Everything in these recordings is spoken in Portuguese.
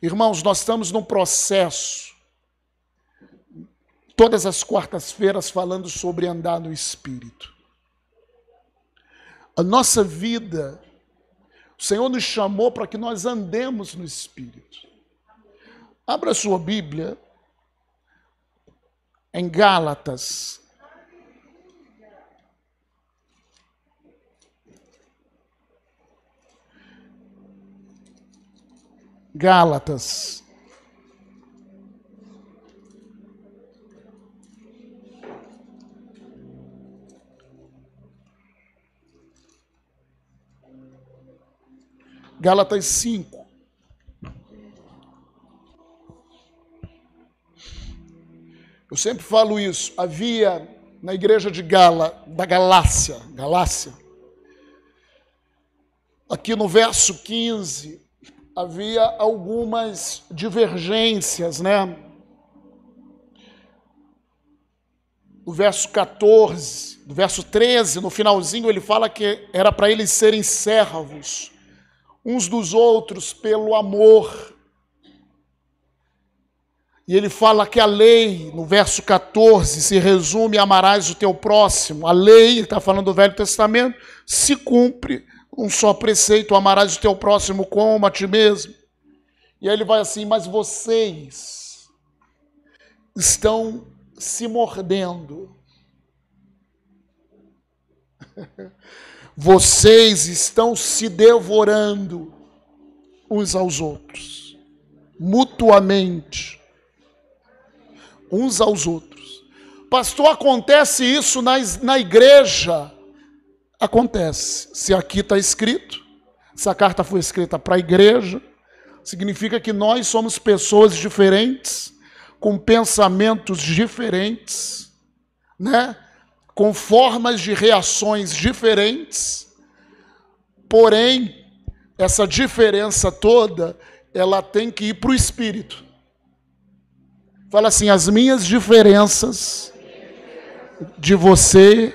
Irmãos, nós estamos num processo, todas as quartas-feiras, falando sobre andar no Espírito. A nossa vida, o Senhor nos chamou para que nós andemos no Espírito. Abra sua Bíblia em Gálatas, Gálatas. Gálatas 5. Eu sempre falo isso. Havia na igreja de Gala, da Galácia, Galácia, aqui no verso 15, havia algumas divergências, né? O verso 14, do verso 13, no finalzinho, ele fala que era para eles serem servos uns dos outros pelo amor. E ele fala que a lei, no verso 14, se resume: amarás o teu próximo. A lei, está falando do Velho Testamento, se cumpre um só preceito: amarás o teu próximo como a ti mesmo. E aí ele vai assim: Mas vocês estão se mordendo. Vocês estão se devorando uns aos outros, mutuamente, uns aos outros. Pastor, acontece isso na, na igreja Acontece. Se aqui está escrito, se a carta foi escrita para a igreja, significa que nós somos pessoas diferentes, com pensamentos diferentes, né? com formas de reações diferentes, porém, essa diferença toda, ela tem que ir para o espírito. Fala assim: as minhas diferenças de você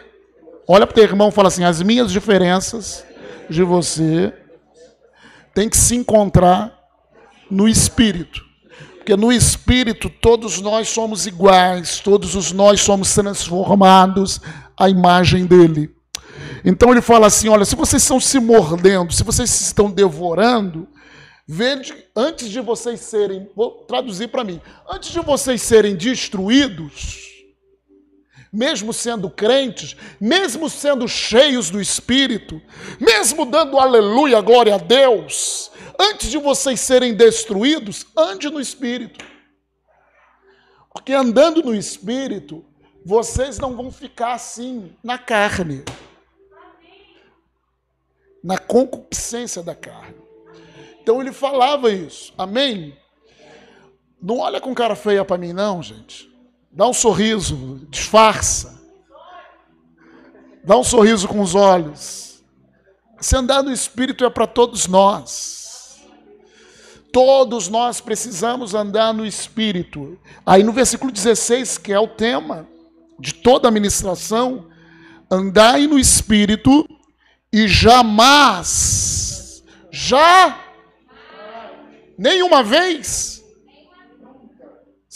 Olha para o teu irmão e fala assim: as minhas diferenças de você tem que se encontrar no espírito. Porque no espírito todos nós somos iguais, todos os nós somos transformados à imagem dele. Então ele fala assim: olha, se vocês estão se mordendo, se vocês se estão devorando, vede, antes de vocês serem, vou traduzir para mim, antes de vocês serem destruídos, mesmo sendo crentes, mesmo sendo cheios do Espírito, mesmo dando aleluia, glória a Deus, antes de vocês serem destruídos, ande no Espírito. Porque andando no Espírito, vocês não vão ficar assim na carne, na concupiscência da carne. Então ele falava isso, amém? Não olha com cara feia para mim, não, gente. Dá um sorriso, disfarça. Dá um sorriso com os olhos. Se andar no Espírito é para todos nós. Todos nós precisamos andar no Espírito. Aí no versículo 16, que é o tema de toda a ministração, andai no Espírito e jamais, já, nenhuma vez,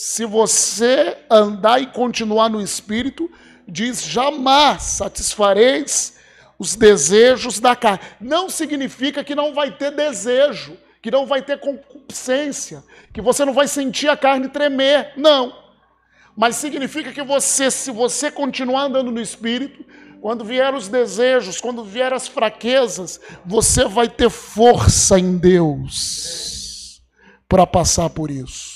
se você andar e continuar no espírito, diz: jamais satisfareis os desejos da carne. Não significa que não vai ter desejo, que não vai ter concupiscência, que você não vai sentir a carne tremer. Não. Mas significa que você, se você continuar andando no espírito, quando vier os desejos, quando vier as fraquezas, você vai ter força em Deus para passar por isso.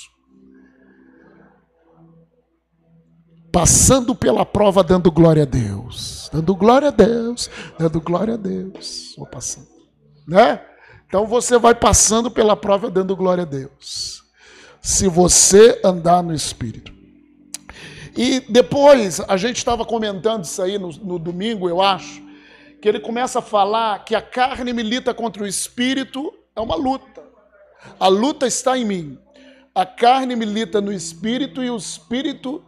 Passando pela prova, dando glória a Deus, dando glória a Deus, dando glória a Deus. Vou passando, né? Então você vai passando pela prova, dando glória a Deus. Se você andar no Espírito. E depois, a gente estava comentando isso aí no, no domingo, eu acho, que ele começa a falar que a carne milita contra o Espírito, é uma luta. A luta está em mim. A carne milita no Espírito e o Espírito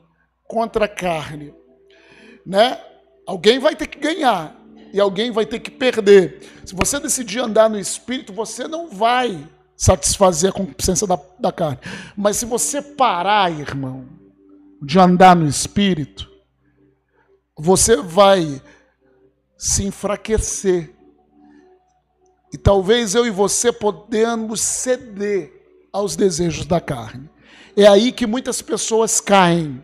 contra a carne, né? Alguém vai ter que ganhar e alguém vai ter que perder. Se você decidir andar no espírito, você não vai satisfazer a concupiscência da, da carne. Mas se você parar, irmão, de andar no espírito, você vai se enfraquecer. E talvez eu e você podemos ceder aos desejos da carne. É aí que muitas pessoas caem.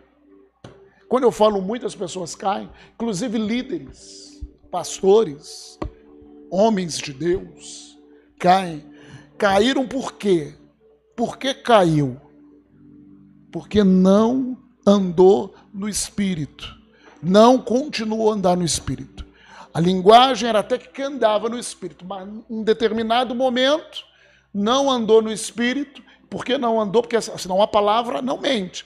Quando eu falo muitas pessoas caem, inclusive líderes, pastores, homens de Deus, caem Caíram por quê? Por que caiu? Porque não andou no espírito. Não continuou a andar no espírito. A linguagem era até que andava no espírito, mas em um determinado momento não andou no espírito. Por que não andou? Porque senão a palavra não mente.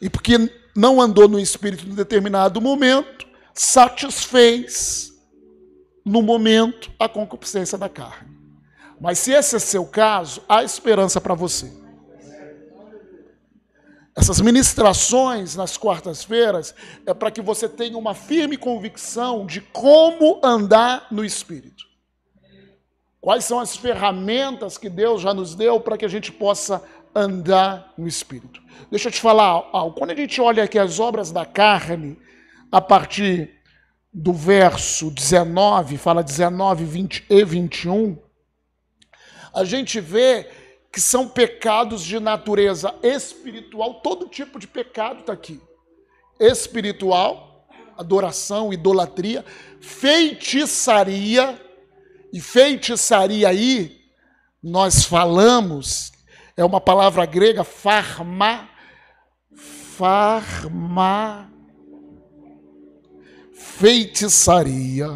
E porque não andou no espírito em determinado momento, satisfez no momento a concupiscência da carne. Mas se esse é seu caso, há esperança para você. Essas ministrações nas quartas-feiras é para que você tenha uma firme convicção de como andar no Espírito. Quais são as ferramentas que Deus já nos deu para que a gente possa andar no Espírito? Deixa eu te falar algo. Quando a gente olha aqui as obras da carne, a partir do verso 19, fala 19, 20 e 21, a gente vê que são pecados de natureza espiritual, todo tipo de pecado está aqui. Espiritual, adoração, idolatria, feitiçaria, e feitiçaria aí, nós falamos, é uma palavra grega, farma, farma, feitiçaria,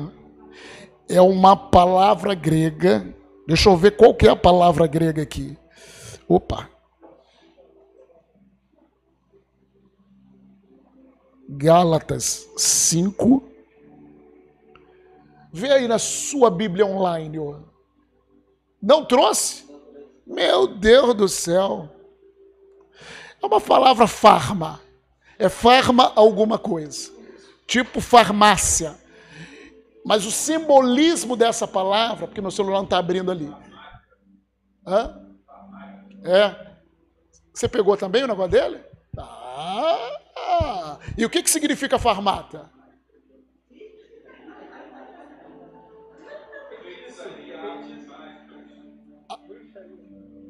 é uma palavra grega Deixa eu ver qual que é a palavra grega aqui. Opa. Gálatas 5. Vê aí na sua Bíblia online. Ó. Não trouxe? Meu Deus do céu. É uma palavra farma. É farma alguma coisa. Tipo farmácia. Mas o simbolismo dessa palavra, porque meu celular não está abrindo ali. Hã? É. Você pegou também o negócio dele? Ah! E o que, que significa farmata?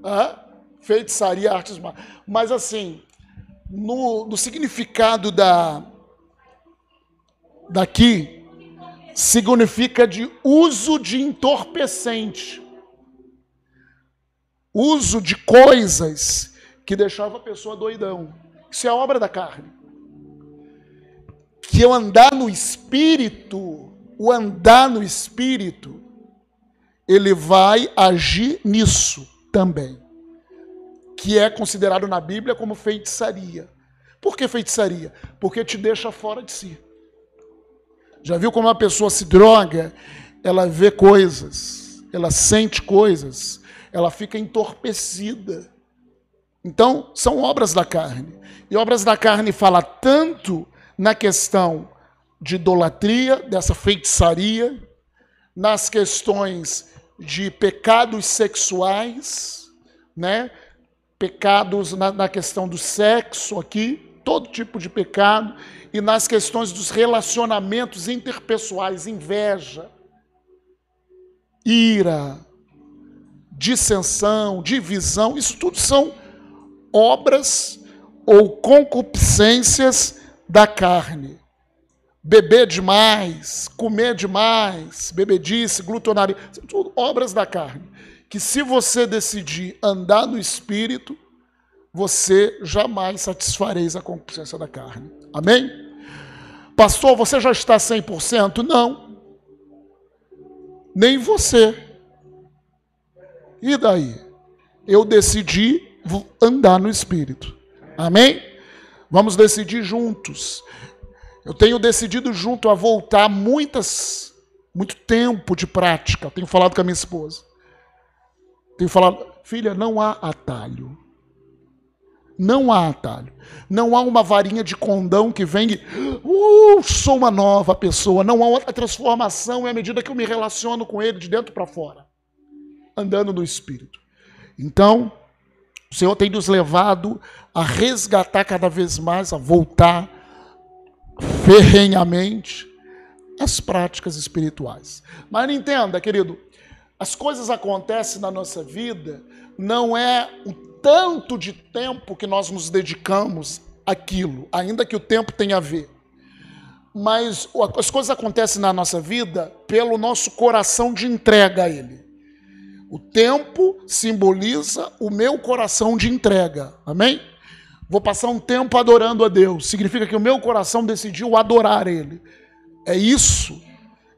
Hã? Feitiçaria, artes mágicas. Mas assim, no, no significado da daqui, significa de uso de entorpecente. Uso de coisas que deixava a pessoa doidão. Isso é obra da carne. Que eu andar no espírito, o andar no espírito, ele vai agir nisso também. Que é considerado na Bíblia como feitiçaria. Por que feitiçaria? Porque te deixa fora de si. Já viu como uma pessoa se droga? Ela vê coisas, ela sente coisas, ela fica entorpecida. Então, são obras da carne. E obras da carne fala tanto na questão de idolatria, dessa feitiçaria, nas questões de pecados sexuais, né? Pecados na, na questão do sexo aqui, todo tipo de pecado e nas questões dos relacionamentos interpessoais, inveja, ira, dissensão, divisão, isso tudo são obras ou concupiscências da carne. Beber demais, comer demais, bebedice, glutonaria, tudo obras da carne. Que se você decidir andar no espírito, você jamais satisfareis a concupiscência da carne. Amém? Pastor, você já está 100%? Não. Nem você. E daí? Eu decidi andar no Espírito. Amém? Vamos decidir juntos. Eu tenho decidido junto a voltar muitas, muito tempo de prática. tenho falado com a minha esposa. Tenho falado, filha, não há atalho. Não há atalho. Não há uma varinha de condão que vem e uh, sou uma nova pessoa. Não há outra transformação é à medida que eu me relaciono com ele de dentro para fora, andando no espírito. Então, o Senhor tem nos levado a resgatar cada vez mais, a voltar ferrenhamente as práticas espirituais. Mas entenda, querido, as coisas acontecem na nossa vida, não é o tanto de tempo que nós nos dedicamos àquilo, ainda que o tempo tenha a ver. Mas as coisas acontecem na nossa vida pelo nosso coração de entrega a Ele. O tempo simboliza o meu coração de entrega. Amém? Vou passar um tempo adorando a Deus. Significa que o meu coração decidiu adorar Ele. É isso.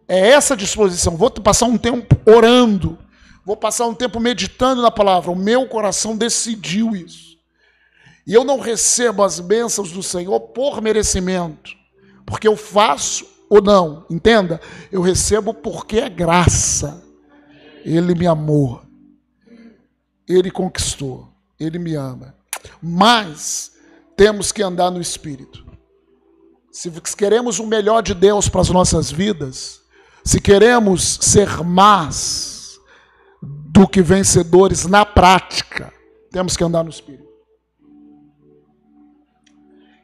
É essa disposição. Vou passar um tempo orando. Vou passar um tempo meditando na palavra. O meu coração decidiu isso. E eu não recebo as bênçãos do Senhor por merecimento. Porque eu faço ou não. Entenda? Eu recebo porque é graça. Ele me amou. Ele conquistou. Ele me ama. Mas temos que andar no Espírito. Se queremos o melhor de Deus para as nossas vidas, se queremos ser mais do que vencedores na prática, temos que andar no Espírito.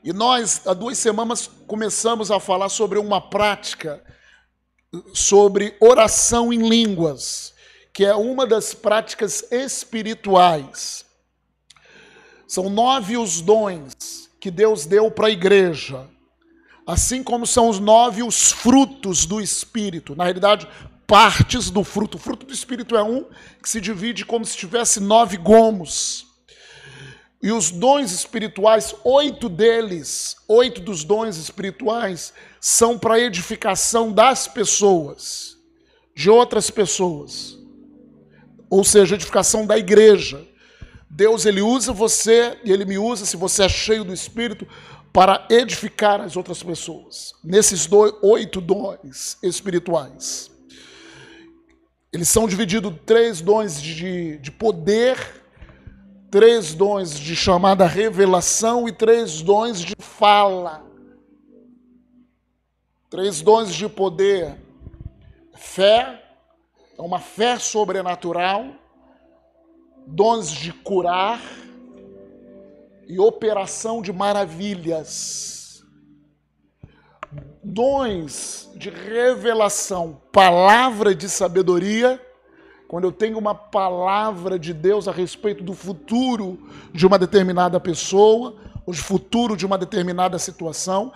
E nós, há duas semanas, começamos a falar sobre uma prática, sobre oração em línguas, que é uma das práticas espirituais são nove os dons que Deus deu para a igreja, assim como são os nove os frutos do Espírito. Na realidade, partes do fruto. O fruto do Espírito é um que se divide como se tivesse nove gomos. E os dons espirituais, oito deles, oito dos dons espirituais, são para edificação das pessoas, de outras pessoas. Ou seja, edificação da igreja. Deus ele usa você e ele me usa se você é cheio do Espírito para edificar as outras pessoas. Nesses dois, oito dons espirituais. Eles são divididos três dons de, de poder, três dons de chamada revelação e três dons de fala. Três dons de poder. Fé, é uma fé sobrenatural dons de curar e operação de maravilhas, dons de revelação, palavra de sabedoria. Quando eu tenho uma palavra de Deus a respeito do futuro de uma determinada pessoa, o futuro de uma determinada situação,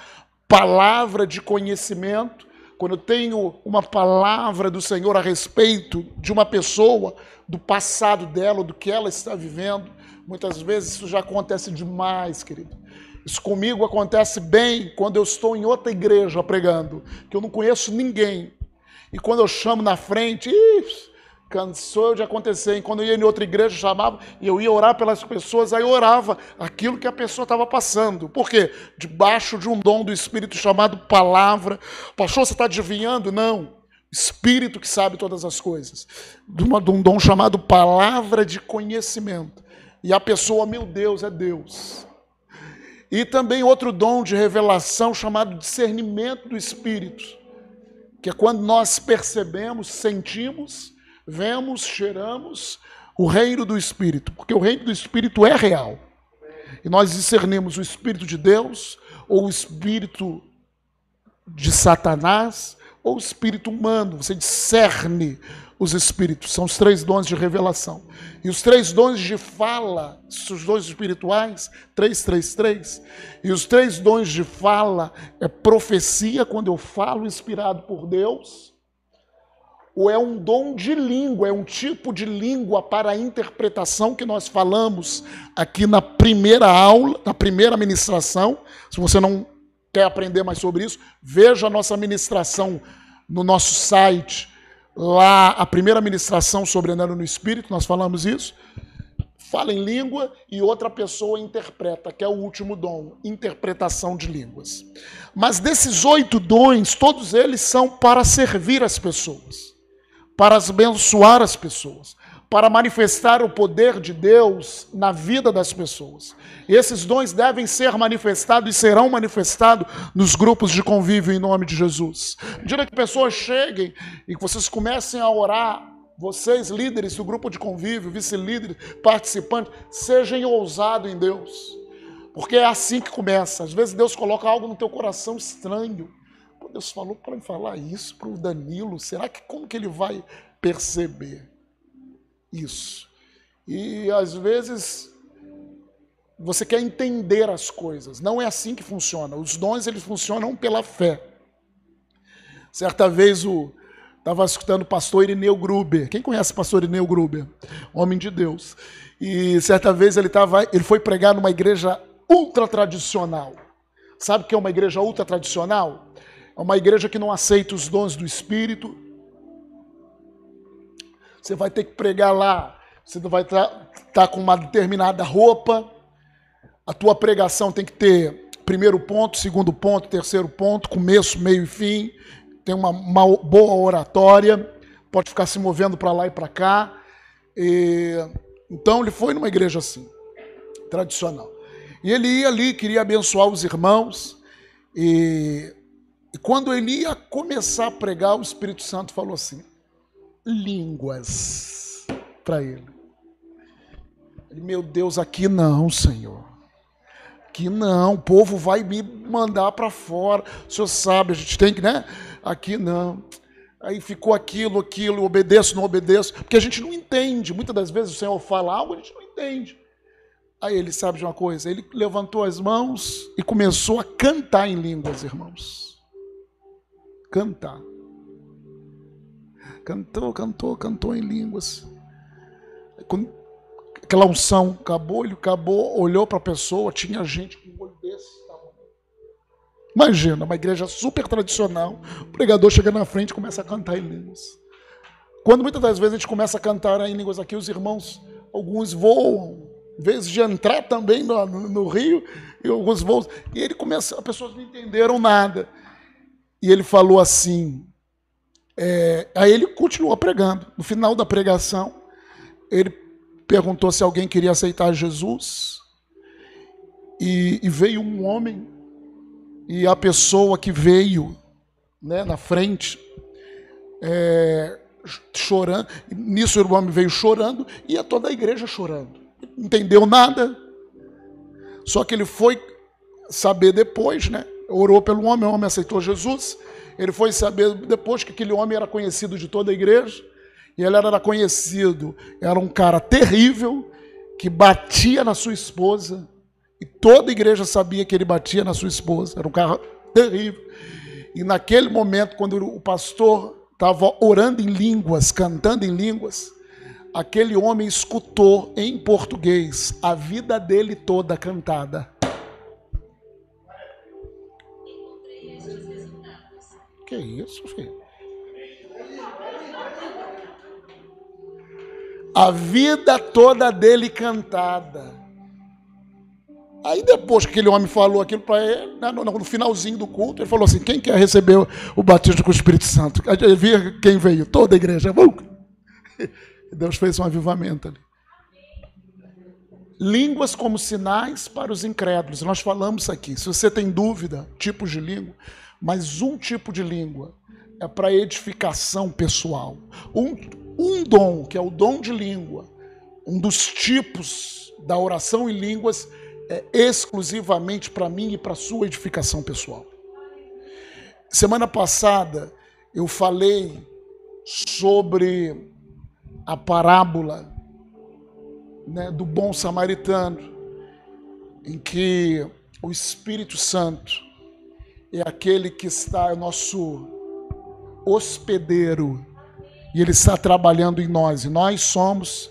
palavra de conhecimento, quando eu tenho uma palavra do Senhor a respeito de uma pessoa, do passado dela, do que ela está vivendo, muitas vezes isso já acontece demais, querido. Isso comigo acontece bem quando eu estou em outra igreja pregando, que eu não conheço ninguém. E quando eu chamo na frente, ih, Cansou de acontecer. E quando eu ia em outra igreja, chamava e eu ia orar pelas pessoas, aí eu orava aquilo que a pessoa estava passando. Por quê? Debaixo de um dom do Espírito chamado palavra. Pastor, você está adivinhando? Não. Espírito que sabe todas as coisas. De, uma, de um dom chamado palavra de conhecimento. E a pessoa, meu Deus, é Deus. E também outro dom de revelação chamado discernimento do Espírito. Que é quando nós percebemos, sentimos vemos, cheiramos o reino do Espírito, porque o reino do Espírito é real. E nós discernimos o Espírito de Deus ou o Espírito de Satanás ou Espírito humano. Você discerne os Espíritos, são os três dons de revelação. E os três dons de fala, os dons espirituais, três, três, três. E os três dons de fala é profecia, quando eu falo inspirado por Deus ou é um dom de língua, é um tipo de língua para a interpretação que nós falamos aqui na primeira aula, na primeira ministração. Se você não quer aprender mais sobre isso, veja a nossa ministração no nosso site, lá a primeira ministração sobre andando no Espírito, nós falamos isso. Fala em língua e outra pessoa interpreta, que é o último dom, interpretação de línguas. Mas desses oito dons, todos eles são para servir as pessoas para abençoar as pessoas, para manifestar o poder de Deus na vida das pessoas. E esses dons devem ser manifestados e serão manifestados nos grupos de convívio em nome de Jesus. Diga que pessoas cheguem e que vocês comecem a orar vocês, líderes do grupo de convívio, vice-líderes, participantes, sejam ousados em Deus. Porque é assim que começa. Às vezes Deus coloca algo no teu coração estranho. Deus falou para falar isso para o Danilo. Será que como que ele vai perceber isso? E às vezes você quer entender as coisas. Não é assim que funciona. Os dons eles funcionam pela fé. Certa vez o Estava escutando o pastor Irineu Gruber. Quem conhece o pastor Irineu Gruber? Homem de Deus. E certa vez ele, tava, ele foi pregar numa igreja ultra tradicional. Sabe o que é uma igreja ultra tradicional? É uma igreja que não aceita os dons do Espírito. Você vai ter que pregar lá. Você vai estar tá, tá com uma determinada roupa. A tua pregação tem que ter primeiro ponto, segundo ponto, terceiro ponto, começo, meio e fim tem uma, uma boa oratória, pode ficar se movendo para lá e para cá. E, então ele foi numa igreja assim, tradicional. E ele ia ali, queria abençoar os irmãos. E, e quando ele ia começar a pregar, o Espírito Santo falou assim: línguas para ele. Meu Deus, aqui não, Senhor. Aqui não, o povo vai me mandar para fora. O senhor sabe, a gente tem que, né? aqui não. Aí ficou aquilo, aquilo, obedeço, não obedeço, porque a gente não entende. Muitas das vezes o Senhor fala algo, a gente não entende. Aí ele sabe de uma coisa, ele levantou as mãos e começou a cantar em línguas, irmãos. Cantar. Cantou, cantou, cantou em línguas. Aquela unção acabou, ele acabou, olhou para a pessoa, tinha gente com o olho desse Imagina, uma igreja super tradicional, o pregador chega na frente e começa a cantar em línguas. Quando muitas das vezes a gente começa a cantar em línguas aqui, os irmãos, alguns voam, em vez de entrar também no, no, no rio, e alguns voam. E ele começa, as pessoas não entenderam nada. E ele falou assim, é, aí ele continuou pregando. No final da pregação, ele perguntou se alguém queria aceitar Jesus. E, e veio um homem e a pessoa que veio né, na frente, é, chorando, nisso o homem veio chorando e a toda a igreja chorando. Entendeu nada. Só que ele foi saber depois, né? Orou pelo homem, o homem aceitou Jesus. Ele foi saber depois que aquele homem era conhecido de toda a igreja. E ele era conhecido, era um cara terrível, que batia na sua esposa, e toda a igreja sabia que ele batia na sua esposa. Era um carro terrível. E naquele momento, quando o pastor estava orando em línguas, cantando em línguas, aquele homem escutou em português a vida dele toda cantada. Que isso, filho? A vida toda dele cantada. Aí depois que aquele homem falou aquilo para ele, né, no, finalzinho do culto, ele falou assim: quem quer receber o batismo com o Espírito Santo? Via quem veio, toda a igreja. Deus fez um avivamento ali. Línguas como sinais para os incrédulos. Nós falamos aqui. Se você tem dúvida, tipos de língua, mas um tipo de língua é para edificação pessoal. Um, um dom, que é o dom de língua, um dos tipos da oração em línguas é exclusivamente para mim e para sua edificação pessoal. Semana passada eu falei sobre a parábola né, do bom samaritano, em que o Espírito Santo é aquele que está, é o nosso hospedeiro, e ele está trabalhando em nós, e nós somos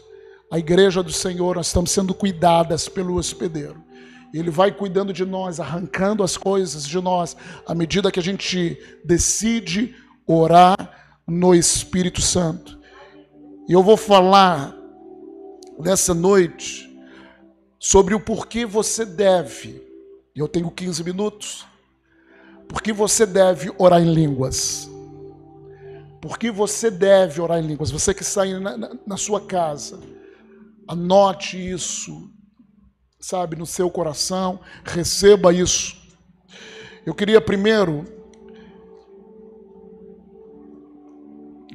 a igreja do Senhor, nós estamos sendo cuidadas pelo hospedeiro. Ele vai cuidando de nós, arrancando as coisas de nós, à medida que a gente decide orar no Espírito Santo. E eu vou falar nessa noite sobre o porquê você deve, eu tenho 15 minutos, porque você deve orar em línguas. Porque você deve orar em línguas. Você que está na, na, na sua casa, anote isso sabe, no seu coração, receba isso. Eu queria primeiro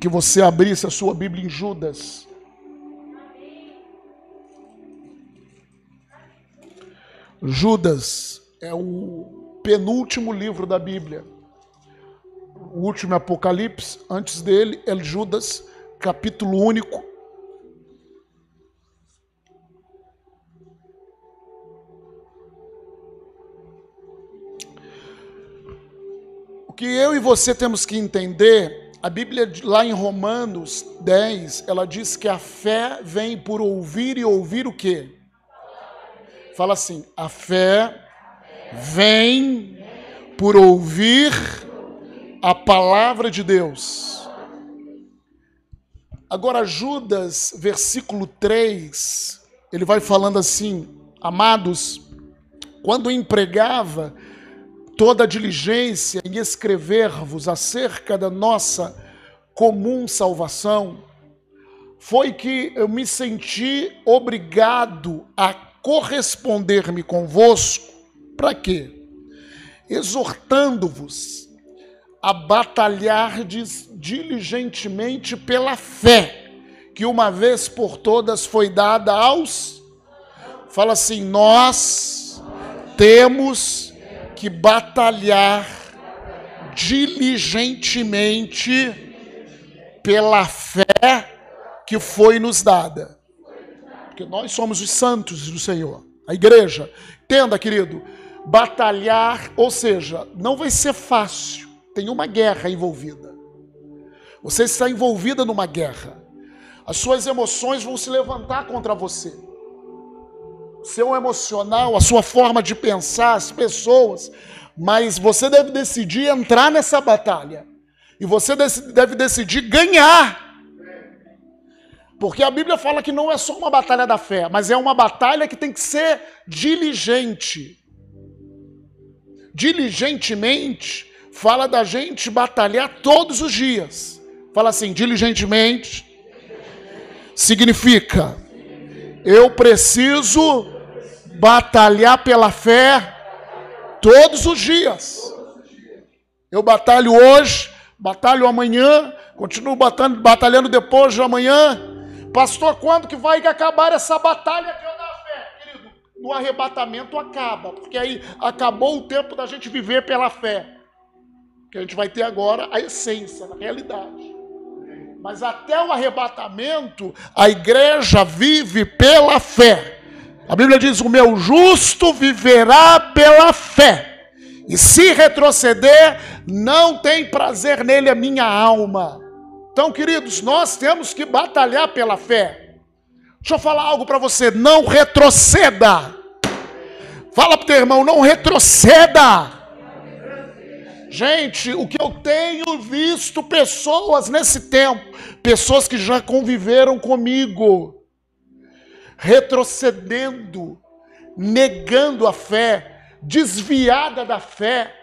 que você abrisse a sua Bíblia em Judas. Judas é o penúltimo livro da Bíblia. O último é Apocalipse, antes dele é Judas, capítulo único. O que eu e você temos que entender, a Bíblia lá em Romanos 10, ela diz que a fé vem por ouvir e ouvir o quê? Fala assim: a fé vem por ouvir a palavra de Deus. Agora, Judas, versículo 3, ele vai falando assim: Amados, quando empregava toda a diligência em escrever-vos acerca da nossa comum salvação, foi que eu me senti obrigado a corresponder-me convosco, para quê? Exortando-vos a batalhardes diligentemente pela fé, que uma vez por todas foi dada aos. Fala assim: nós temos que batalhar diligentemente pela fé que foi nos dada. Porque nós somos os santos do Senhor, a igreja. Entenda, querido, batalhar, ou seja, não vai ser fácil tem uma guerra envolvida. Você está envolvida numa guerra. As suas emoções vão se levantar contra você. Seu emocional, a sua forma de pensar, as pessoas. Mas você deve decidir entrar nessa batalha. E você deve decidir ganhar. Porque a Bíblia fala que não é só uma batalha da fé, mas é uma batalha que tem que ser diligente. Diligentemente fala da gente batalhar todos os dias. Fala assim, diligentemente, significa eu preciso batalhar pela fé todos os dias. Eu batalho hoje, batalho amanhã, continuo batalhando, batalhando depois de amanhã. Pastor, quando que vai acabar essa batalha que eu da fé? Querido, no arrebatamento acaba, porque aí acabou o tempo da gente viver pela fé que a gente vai ter agora a essência, a realidade. Mas até o arrebatamento, a igreja vive pela fé. A Bíblia diz: O meu justo viverá pela fé, e se retroceder, não tem prazer nele a minha alma. Então, queridos, nós temos que batalhar pela fé. Deixa eu falar algo para você: não retroceda. Fala para o teu irmão: não retroceda. Gente, o que eu tenho visto pessoas nesse tempo, pessoas que já conviveram comigo, retrocedendo, negando a fé, desviada da fé,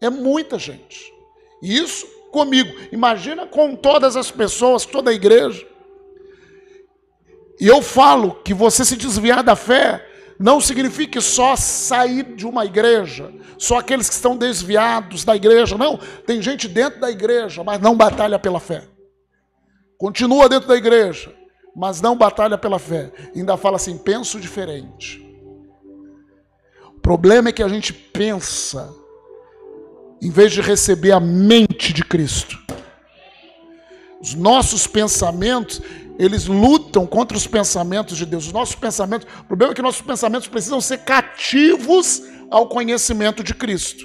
é muita gente. Isso comigo. Imagina com todas as pessoas, toda a igreja. E eu falo que você se desviar da fé não significa só sair de uma igreja, só aqueles que estão desviados da igreja. Não, tem gente dentro da igreja, mas não batalha pela fé. Continua dentro da igreja, mas não batalha pela fé. Ainda fala assim: penso diferente. O problema é que a gente pensa, em vez de receber a mente de Cristo. Os nossos pensamentos, eles lutam contra os pensamentos de Deus. Os nossos pensamentos, o problema é que nossos pensamentos precisam ser cativos ao conhecimento de Cristo.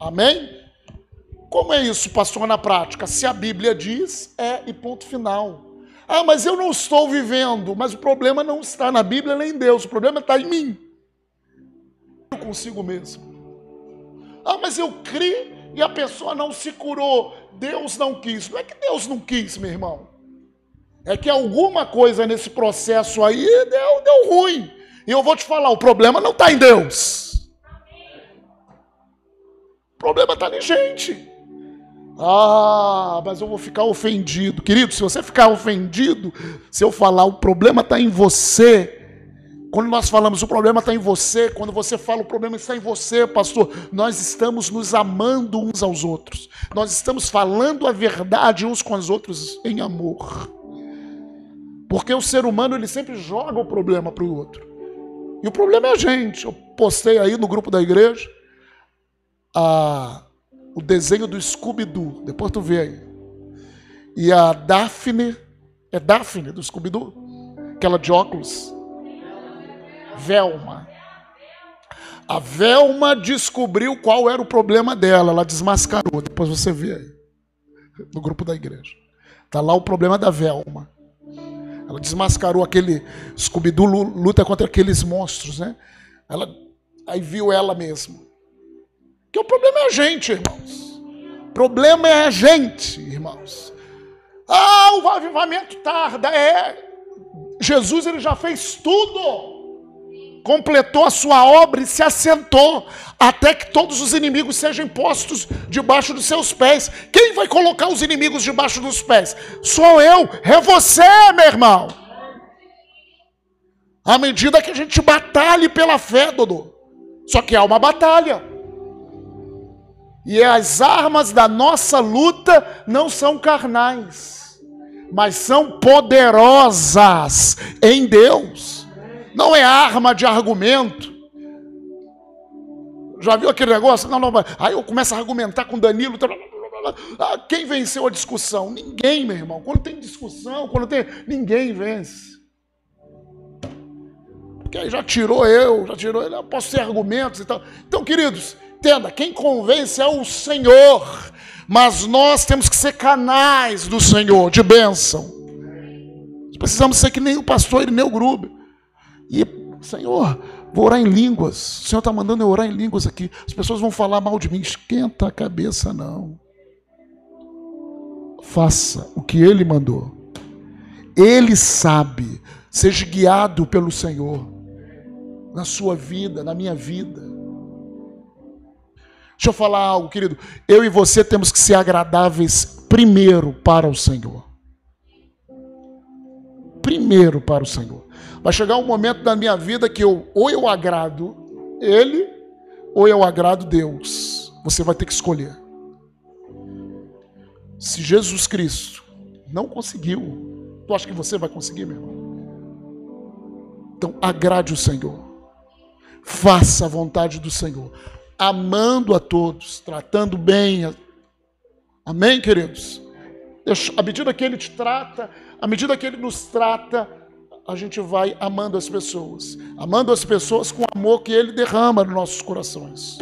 Amém? Como é isso, pastor, na prática? Se a Bíblia diz, é e ponto final. Ah, mas eu não estou vivendo. Mas o problema não está na Bíblia nem em Deus, o problema está em mim. Consigo mesmo. Ah, mas eu criei e a pessoa não se curou. Deus não quis. Não é que Deus não quis, meu irmão. É que alguma coisa nesse processo aí deu, deu ruim. E eu vou te falar: o problema não está em Deus. O problema está em gente. Ah, mas eu vou ficar ofendido. Querido, se você ficar ofendido, se eu falar o problema está em você, Quando nós falamos o problema está em você, quando você fala o problema está em você, pastor, nós estamos nos amando uns aos outros. Nós estamos falando a verdade uns com os outros em amor. Porque o ser humano ele sempre joga o problema para o outro. E o problema é a gente. Eu postei aí no grupo da igreja a, o desenho do Scooby-Doo. Depois tu vê aí. E a Daphne, é Daphne do Scooby-Doo? Aquela de óculos Velma. A Velma descobriu qual era o problema dela, ela desmascarou. Depois você vê aí, no grupo da igreja. Está lá o problema da Velma. Ela desmascarou aquele. Scooby-Doo luta contra aqueles monstros, né? Ela, aí viu ela mesma. Que o problema é a gente, irmãos. O problema é a gente, irmãos. Ah, o avivamento tarda. É. Jesus ele já fez tudo completou a sua obra e se assentou, até que todos os inimigos sejam postos debaixo dos seus pés. Quem vai colocar os inimigos debaixo dos pés? Sou eu, é você, meu irmão. À medida que a gente batalhe pela fé, Dodô. Só que há uma batalha. E as armas da nossa luta não são carnais, mas são poderosas em Deus não é arma de argumento. Já viu aquele negócio? Não, não, aí eu começo a argumentar com Danilo. Ah, quem venceu a discussão? Ninguém, meu irmão. Quando tem discussão, quando tem. Ninguém vence. Porque aí já tirou eu, já tirou ele, eu posso ter argumentos e tal. Então, queridos, entenda, quem convence é o Senhor. Mas nós temos que ser canais do Senhor, de bênção. Precisamos ser que nem o pastor e nem o grupo. E, Senhor, vou orar em línguas. O Senhor está mandando eu orar em línguas aqui. As pessoas vão falar mal de mim. Esquenta a cabeça, não. Faça o que Ele mandou. Ele sabe. Seja guiado pelo Senhor. Na sua vida, na minha vida. Deixa eu falar algo, querido. Eu e você temos que ser agradáveis primeiro para o Senhor. Primeiro para o Senhor. Vai chegar um momento da minha vida que eu ou eu agrado ele ou eu agrado Deus. Você vai ter que escolher. Se Jesus Cristo não conseguiu, tu acha que você vai conseguir, meu irmão? Então, agrade o Senhor. Faça a vontade do Senhor, amando a todos, tratando bem. Amém, queridos? À medida que Ele te trata, à medida que Ele nos trata, a gente vai amando as pessoas, amando as pessoas com o amor que Ele derrama nos nossos corações.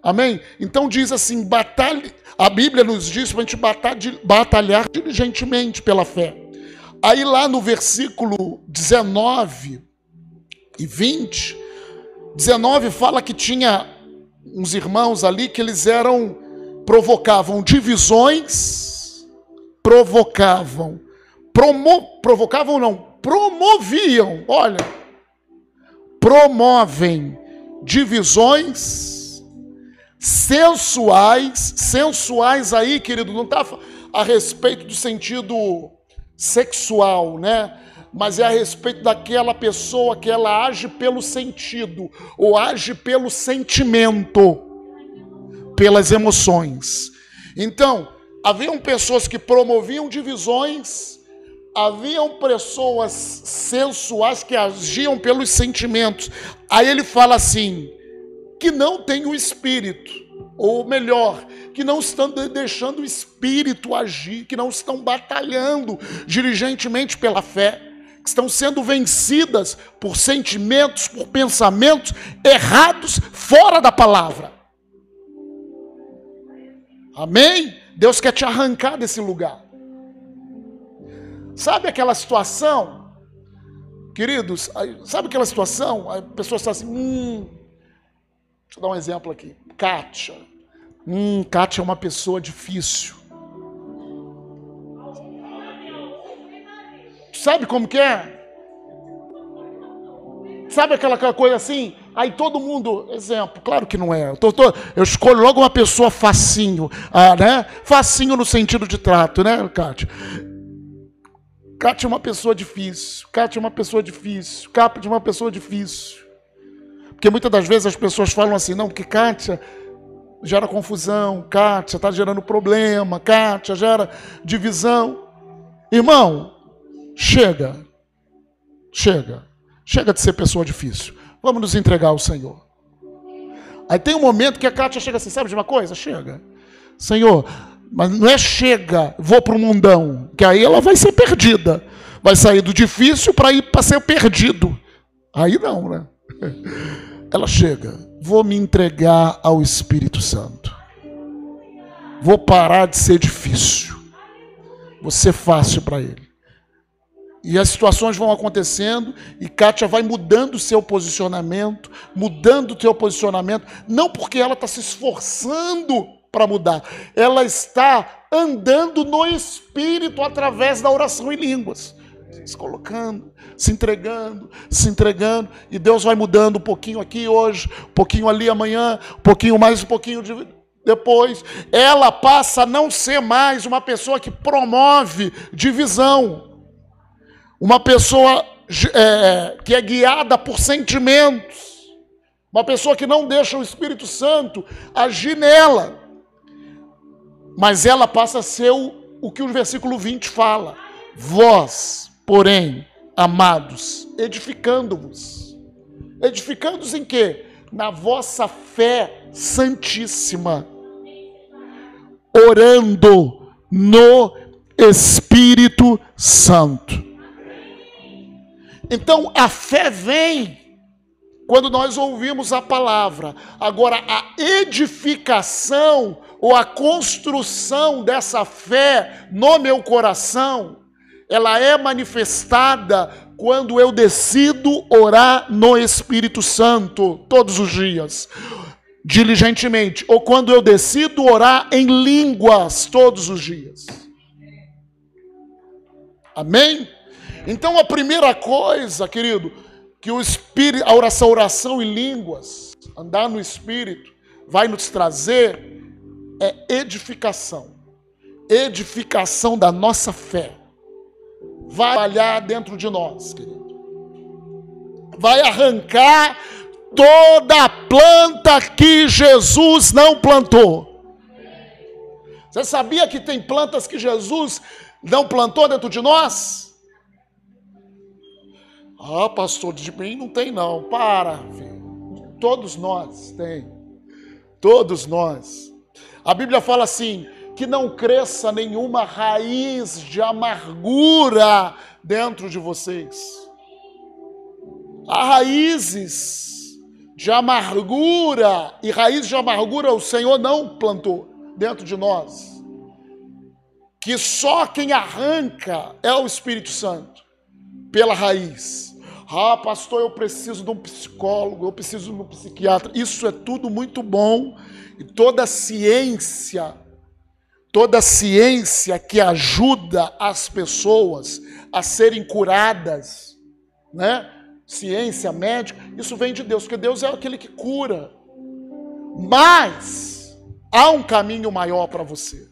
Amém? Então diz assim: batalha, a Bíblia nos diz para a gente batalhar, diligentemente pela fé. Aí lá no versículo 19 e 20, 19 fala que tinha uns irmãos ali que eles eram, provocavam divisões, provocavam, promo, provocavam não, promoviam, olha, promovem divisões sensuais, sensuais aí, querido, não está a respeito do sentido sexual, né? Mas é a respeito daquela pessoa que ela age pelo sentido, ou age pelo sentimento, pelas emoções. Então, haviam pessoas que promoviam divisões haviam pessoas sensuais que agiam pelos sentimentos. Aí ele fala assim: que não tem o espírito, ou melhor, que não estão deixando o espírito agir, que não estão batalhando diligentemente pela fé, que estão sendo vencidas por sentimentos, por pensamentos errados fora da palavra. Amém? Deus quer te arrancar desse lugar. Sabe aquela situação, queridos? Sabe aquela situação? A pessoa está assim, hum, deixa eu dar um exemplo aqui. Kátia. Hum, Kátia é uma pessoa difícil. Sabe como que é? Sabe aquela, aquela coisa assim? Aí todo mundo, exemplo, claro que não é. Eu, tô, tô, eu escolho logo uma pessoa facinho, ah, né? Facinho no sentido de trato, né, Kátia? Kátia é uma pessoa difícil. Kátia é uma pessoa difícil. Kátia é uma pessoa difícil. Porque muitas das vezes as pessoas falam assim, não, porque Kátia gera confusão, Kátia está gerando problema, Kátia gera divisão. Irmão, chega. Chega. Chega de ser pessoa difícil. Vamos nos entregar ao Senhor. Aí tem um momento que a Kátia chega assim, sabe de uma coisa? Chega. Senhor, mas não é chega, vou para o mundão, que aí ela vai ser perdida. Vai sair do difícil para ir para ser perdido. Aí não, né? Ela chega, vou me entregar ao Espírito Santo. Vou parar de ser difícil. Vou ser fácil para ele. E as situações vão acontecendo e Kátia vai mudando o seu posicionamento, mudando o seu posicionamento, não porque ela está se esforçando para mudar. Ela está andando no Espírito através da oração em línguas. Se colocando, se entregando, se entregando, e Deus vai mudando um pouquinho aqui hoje, um pouquinho ali amanhã, um pouquinho mais, um pouquinho de, depois. Ela passa a não ser mais uma pessoa que promove divisão, uma pessoa é, que é guiada por sentimentos, uma pessoa que não deixa o Espírito Santo agir nela. Mas ela passa a ser o, o que o versículo 20 fala. Vós, porém, amados, edificando-vos. Edificando-vos em quê? Na vossa fé santíssima. Orando no Espírito Santo. Então a fé vem quando nós ouvimos a palavra. Agora, a edificação ou a construção dessa fé no meu coração, ela é manifestada quando eu decido orar no Espírito Santo todos os dias, diligentemente, ou quando eu decido orar em línguas todos os dias. Amém? Então a primeira coisa, querido, que o espírito, a oração, oração em línguas, andar no espírito, vai nos trazer é edificação. Edificação da nossa fé. Vai trabalhar dentro de nós, querido. Vai arrancar toda a planta que Jesus não plantou. Você sabia que tem plantas que Jesus não plantou dentro de nós? Ah, pastor, de mim não tem não. Para, filho. Todos nós tem. Todos nós. A Bíblia fala assim: que não cresça nenhuma raiz de amargura dentro de vocês. Há raízes de amargura, e raiz de amargura o Senhor não plantou dentro de nós. Que só quem arranca é o Espírito Santo, pela raiz. Ah, pastor, eu preciso de um psicólogo, eu preciso de um psiquiatra. Isso é tudo muito bom. E toda ciência, toda ciência que ajuda as pessoas a serem curadas, né? Ciência médica, isso vem de Deus, porque Deus é aquele que cura. Mas há um caminho maior para você.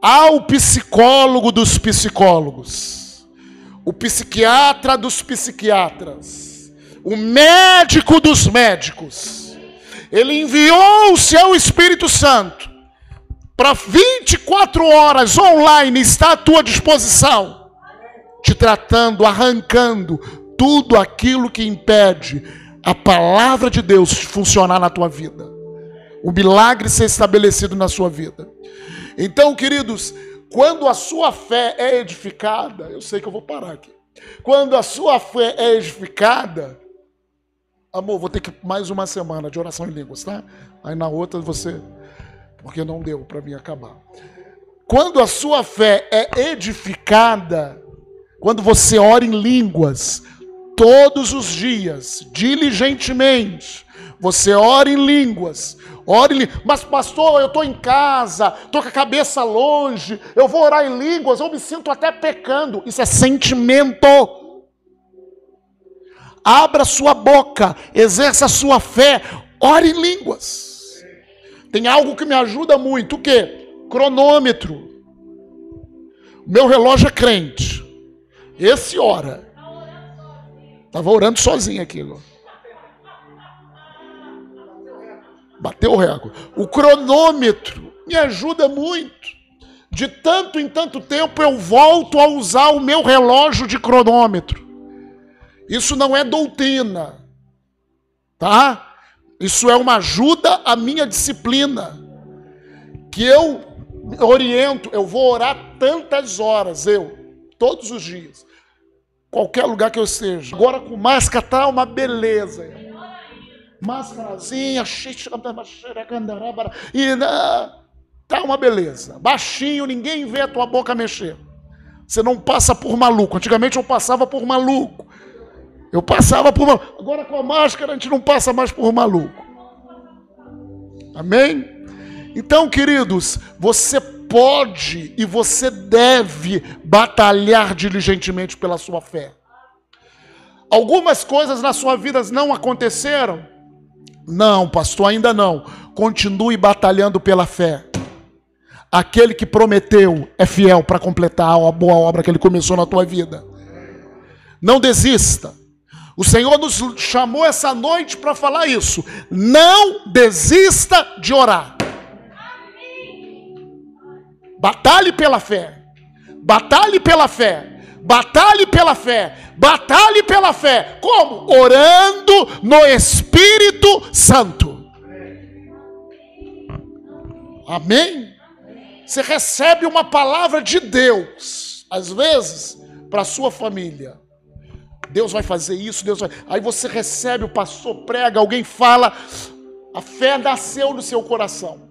Há o psicólogo dos psicólogos o psiquiatra dos psiquiatras, o médico dos médicos. Ele enviou o seu Espírito Santo para 24 horas online está à tua disposição, te tratando, arrancando tudo aquilo que impede a palavra de Deus funcionar na tua vida. O milagre ser estabelecido na sua vida. Então, queridos, quando a sua fé é edificada, eu sei que eu vou parar aqui. Quando a sua fé é edificada, amor, vou ter que mais uma semana de oração em línguas, tá? Aí na outra você, porque não deu para mim acabar. Quando a sua fé é edificada, quando você ora em línguas todos os dias, diligentemente, você ora em línguas, ore em línguas. Mas, pastor, eu estou em casa, estou com a cabeça longe, eu vou orar em línguas, eu me sinto até pecando. Isso é sentimento. Abra sua boca, exerça a sua fé, ore em línguas. Tem algo que me ajuda muito, o quê? Cronômetro. Meu relógio é crente. Esse hora. Estava orando sozinho aquilo. Bateu o recorde. O cronômetro me ajuda muito. De tanto em tanto tempo eu volto a usar o meu relógio de cronômetro. Isso não é doutrina, tá? Isso é uma ajuda à minha disciplina. Que eu oriento, eu vou orar tantas horas, eu, todos os dias. Qualquer lugar que eu esteja. Agora com máscara tá uma beleza. Máscarazinha, e tá uma beleza. Baixinho, ninguém vê a tua boca mexer. Você não passa por maluco. Antigamente eu passava por maluco. Eu passava por maluco. Agora com a máscara a gente não passa mais por maluco. Amém? Então, queridos, você pode e você deve batalhar diligentemente pela sua fé. Algumas coisas na sua vida não aconteceram? Não, pastor, ainda não. Continue batalhando pela fé. Aquele que prometeu é fiel para completar a boa obra que ele começou na tua vida. Não desista. O Senhor nos chamou essa noite para falar isso. Não desista de orar. Batalhe pela fé. Batalhe pela fé. Batalhe pela fé. Batalhe pela fé. Como? Orando no Espírito Santo. Amém? Você recebe uma palavra de Deus, às vezes, para sua família. Deus vai fazer isso, Deus vai. Aí você recebe, o pastor prega, alguém fala, a fé nasceu no seu coração.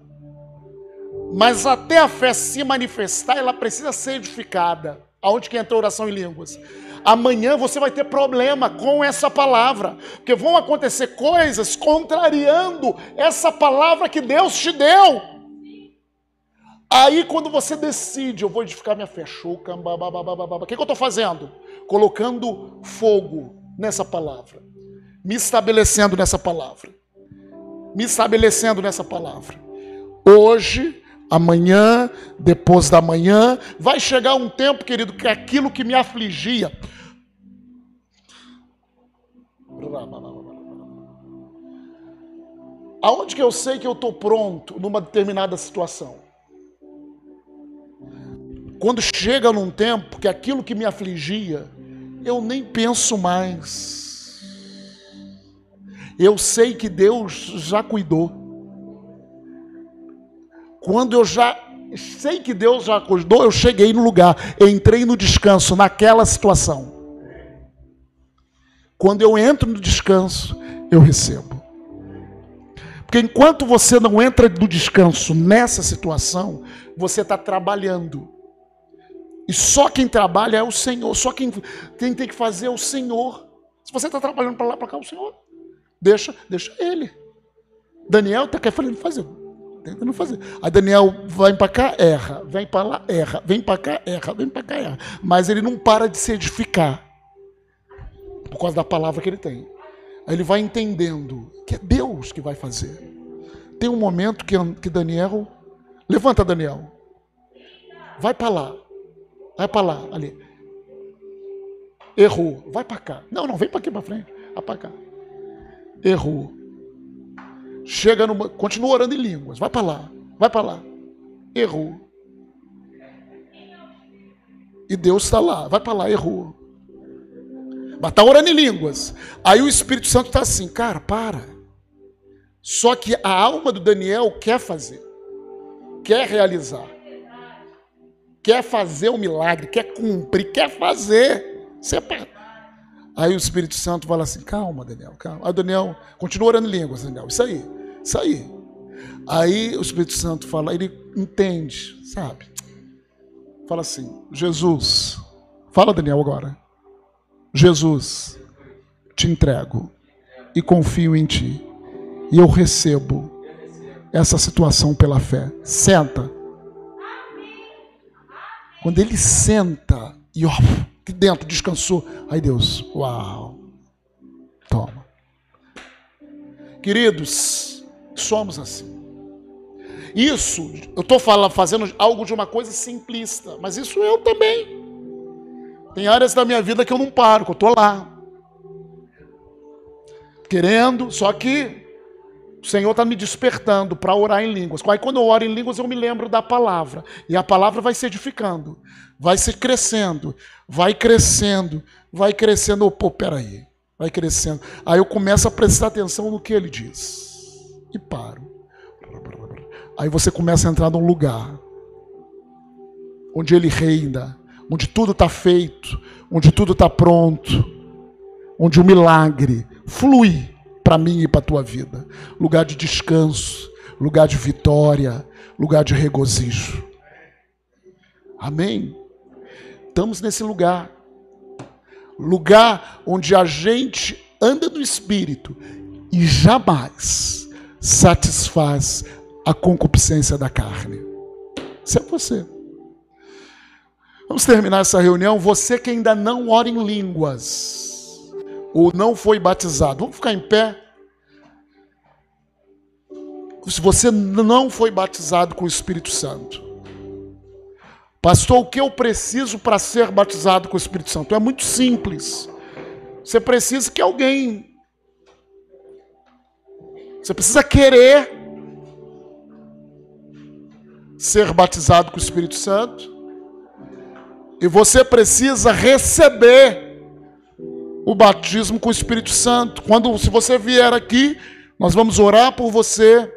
Mas até a fé se manifestar, ela precisa ser edificada. Aonde que entra a oração em línguas? Amanhã você vai ter problema com essa palavra, porque vão acontecer coisas contrariando essa palavra que Deus te deu. Aí quando você decide, eu vou edificar minha fé, o que, que eu estou fazendo? Colocando fogo nessa palavra, me estabelecendo nessa palavra, me estabelecendo nessa palavra. Hoje amanhã, depois da manhã, vai chegar um tempo, querido, que aquilo que me afligia. Aonde que eu sei que eu estou pronto numa determinada situação? Quando chega num tempo que aquilo que me afligia, eu nem penso mais. Eu sei que Deus já cuidou. Quando eu já sei que Deus já acordou, eu cheguei no lugar, entrei no descanso, naquela situação. Quando eu entro no descanso, eu recebo. Porque enquanto você não entra no descanso nessa situação, você está trabalhando. E só quem trabalha é o Senhor. Só quem, tem que fazer é o Senhor. Se você está trabalhando para lá, para cá, o Senhor. Deixa, deixa ele. Daniel está querendo fazer tentando fazer. Aí Daniel vai para cá, erra, vem para lá, erra, vem para cá, erra, vem para cá, erra. Mas ele não para de se edificar por causa da palavra que ele tem. Aí ele vai entendendo que é Deus que vai fazer. Tem um momento que, que Daniel. Levanta, Daniel. Vai para lá. Vai para lá, ali. Errou. Vai para cá. Não, não, vem para aqui para frente. Vai para cá. Errou. Chega numa. Continua orando em línguas. Vai para lá. Vai para lá. Errou. E Deus está lá. Vai para lá, errou. Mas está orando em línguas. Aí o Espírito Santo está assim, cara, para. Só que a alma do Daniel quer fazer, quer realizar, quer fazer o milagre, quer cumprir, quer fazer. Separa. Aí o Espírito Santo fala assim: calma, Daniel, calma. Aí Daniel continua orando em línguas, Daniel. Isso aí. Isso aí. Aí o Espírito Santo fala, ele entende, sabe? Fala assim: Jesus, fala Daniel agora. Jesus, te entrego e confio em ti. E eu recebo essa situação pela fé. Senta. Quando ele senta e ó, que dentro descansou, aí Deus, uau. Toma. Queridos, somos assim. Isso, eu estou fazendo algo de uma coisa simplista, mas isso eu também. Tem áreas da minha vida que eu não paro, que eu estou lá. Querendo, só que o Senhor está me despertando para orar em línguas. Aí quando eu oro em línguas, eu me lembro da palavra. E a palavra vai se edificando, vai se crescendo, vai crescendo, vai crescendo. Oh, pô, peraí, vai crescendo. Aí eu começo a prestar atenção no que ele diz. E paro. Aí você começa a entrar num lugar onde ele reina, onde tudo está feito, onde tudo está pronto, onde o milagre flui para mim e para a tua vida. Lugar de descanso, lugar de vitória, lugar de regozijo. Amém? Estamos nesse lugar. Lugar onde a gente anda no espírito e jamais satisfaz a concupiscência da carne. Isso é você. Vamos terminar essa reunião. Você que ainda não ora em línguas, ou não foi batizado, vamos ficar em pé. Se você não foi batizado com o Espírito Santo, pastor, o que eu preciso para ser batizado com o Espírito Santo? É muito simples. Você precisa que alguém. Você precisa querer ser batizado com o Espírito Santo. E você precisa receber o batismo com o Espírito Santo. Quando se você vier aqui, nós vamos orar por você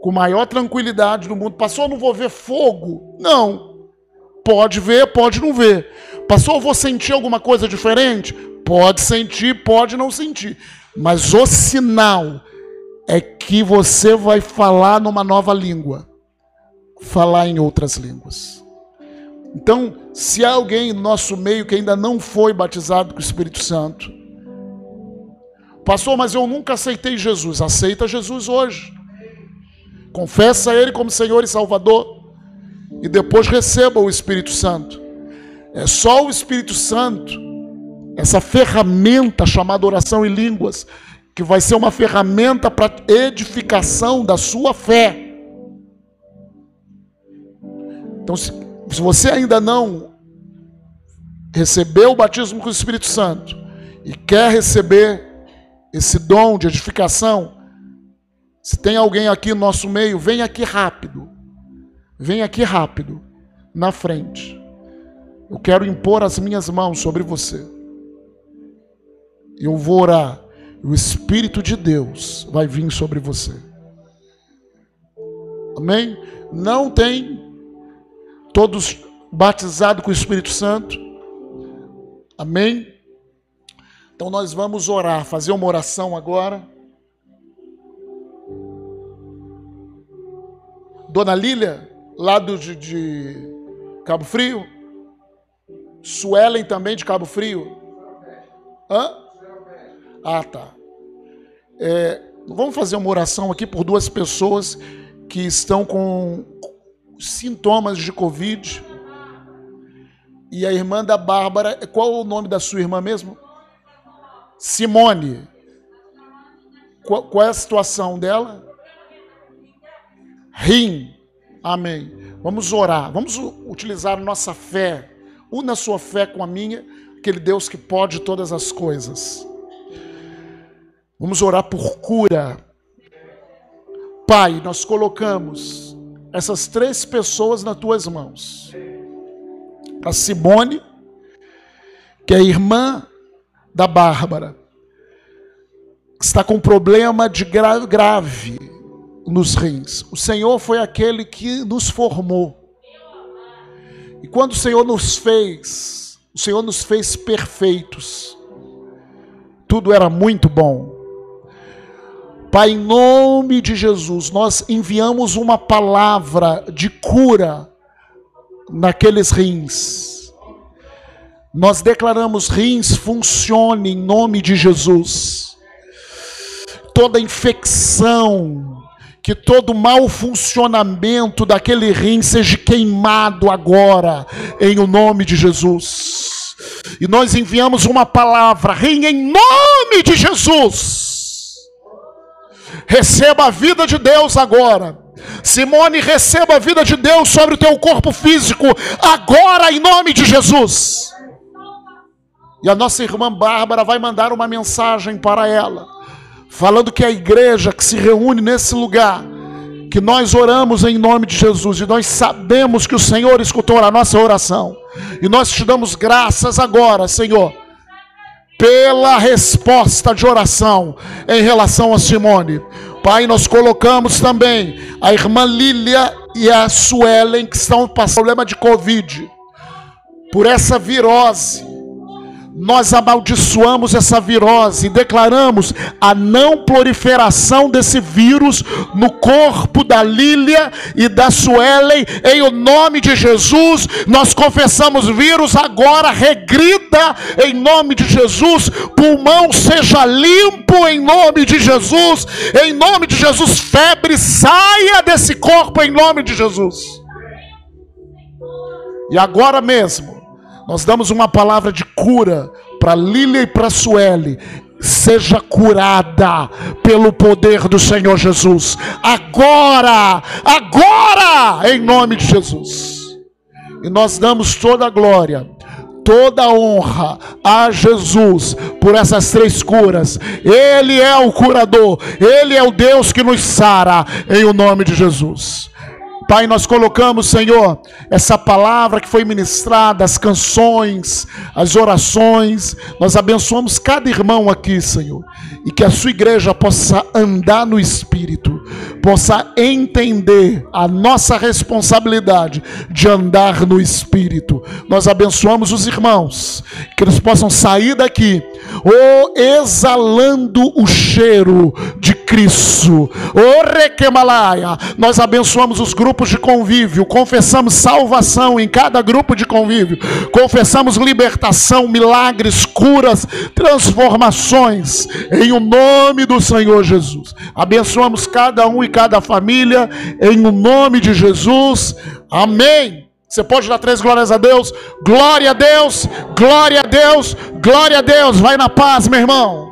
com maior tranquilidade do mundo. Passou, não vou ver fogo? Não. Pode ver, pode não ver. Passou, vou sentir alguma coisa diferente? Pode sentir, pode não sentir. Mas o sinal é que você vai falar numa nova língua falar em outras línguas. Então, se há alguém no nosso meio que ainda não foi batizado com o Espírito Santo, pastor, mas eu nunca aceitei Jesus. Aceita Jesus hoje. Confessa Ele como Senhor e Salvador. E depois receba o Espírito Santo. É só o Espírito Santo, essa ferramenta chamada oração em línguas, que vai ser uma ferramenta para edificação da sua fé. Então, se, se você ainda não recebeu o batismo com o Espírito Santo e quer receber esse dom de edificação, se tem alguém aqui no nosso meio, vem aqui rápido. Vem aqui rápido, na frente. Eu quero impor as minhas mãos sobre você. Eu vou orar. O Espírito de Deus vai vir sobre você. Amém? Não tem todos batizados com o Espírito Santo. Amém? Então nós vamos orar, fazer uma oração agora. Dona Lília, lá do, de, de Cabo Frio. Suelen também de Cabo Frio. Hã? Ah, tá. É, vamos fazer uma oração aqui por duas pessoas que estão com sintomas de Covid. E a irmã da Bárbara, qual o nome da sua irmã mesmo? Simone. Qual, qual é a situação dela? Rim. Amém. Vamos orar. Vamos utilizar nossa fé. Una sua fé com a minha, aquele Deus que pode todas as coisas. Vamos orar por cura. Pai, nós colocamos essas três pessoas nas tuas mãos. A Simone, que é irmã da Bárbara, está com problema de gra grave nos rins. O Senhor foi aquele que nos formou. E quando o Senhor nos fez, o Senhor nos fez perfeitos. Tudo era muito bom. Pai, em nome de Jesus, nós enviamos uma palavra de cura naqueles rins. Nós declaramos rins funcione em nome de Jesus. Toda infecção, que todo mau funcionamento daquele rim seja queimado agora, em o nome de Jesus. E nós enviamos uma palavra, rim em nome de Jesus Receba a vida de Deus agora. Simone, receba a vida de Deus sobre o teu corpo físico, agora em nome de Jesus. E a nossa irmã Bárbara vai mandar uma mensagem para ela, falando que a igreja que se reúne nesse lugar, que nós oramos em nome de Jesus e nós sabemos que o Senhor escutou a nossa oração. E nós te damos graças agora, Senhor, pela resposta de oração em relação a Simone. Pai, nós colocamos também a irmã Lília e a Suelen, que estão passando problema de Covid, por essa virose nós amaldiçoamos essa virose e declaramos a não proliferação desse vírus no corpo da Lília e da Suelen, em o nome de Jesus. Nós confessamos vírus agora, regrida em nome de Jesus, pulmão seja limpo em nome de Jesus, em nome de Jesus, febre saia desse corpo em nome de Jesus. E agora mesmo, nós damos uma palavra de cura para Lília e para Sueli. Seja curada pelo poder do Senhor Jesus. Agora, agora, em nome de Jesus. E nós damos toda a glória, toda a honra a Jesus por essas três curas. Ele é o curador, ele é o Deus que nos sara, em o nome de Jesus. Pai, nós colocamos, Senhor, essa palavra que foi ministrada, as canções, as orações, nós abençoamos cada irmão aqui, Senhor, e que a sua igreja possa andar no Espírito, possa entender a nossa responsabilidade de andar no Espírito. Nós abençoamos os irmãos, que eles possam sair daqui, ou exalando o cheiro de Cristo, o Requemalaya. Nós abençoamos os grupos de convívio, confessamos salvação em cada grupo de convívio, confessamos libertação, milagres, curas, transformações, em o nome do Senhor Jesus. Abençoamos cada um e cada família, em o nome de Jesus. Amém. Você pode dar três glórias a Deus? Glória a Deus, glória a Deus, glória a Deus. Vai na paz, meu irmão.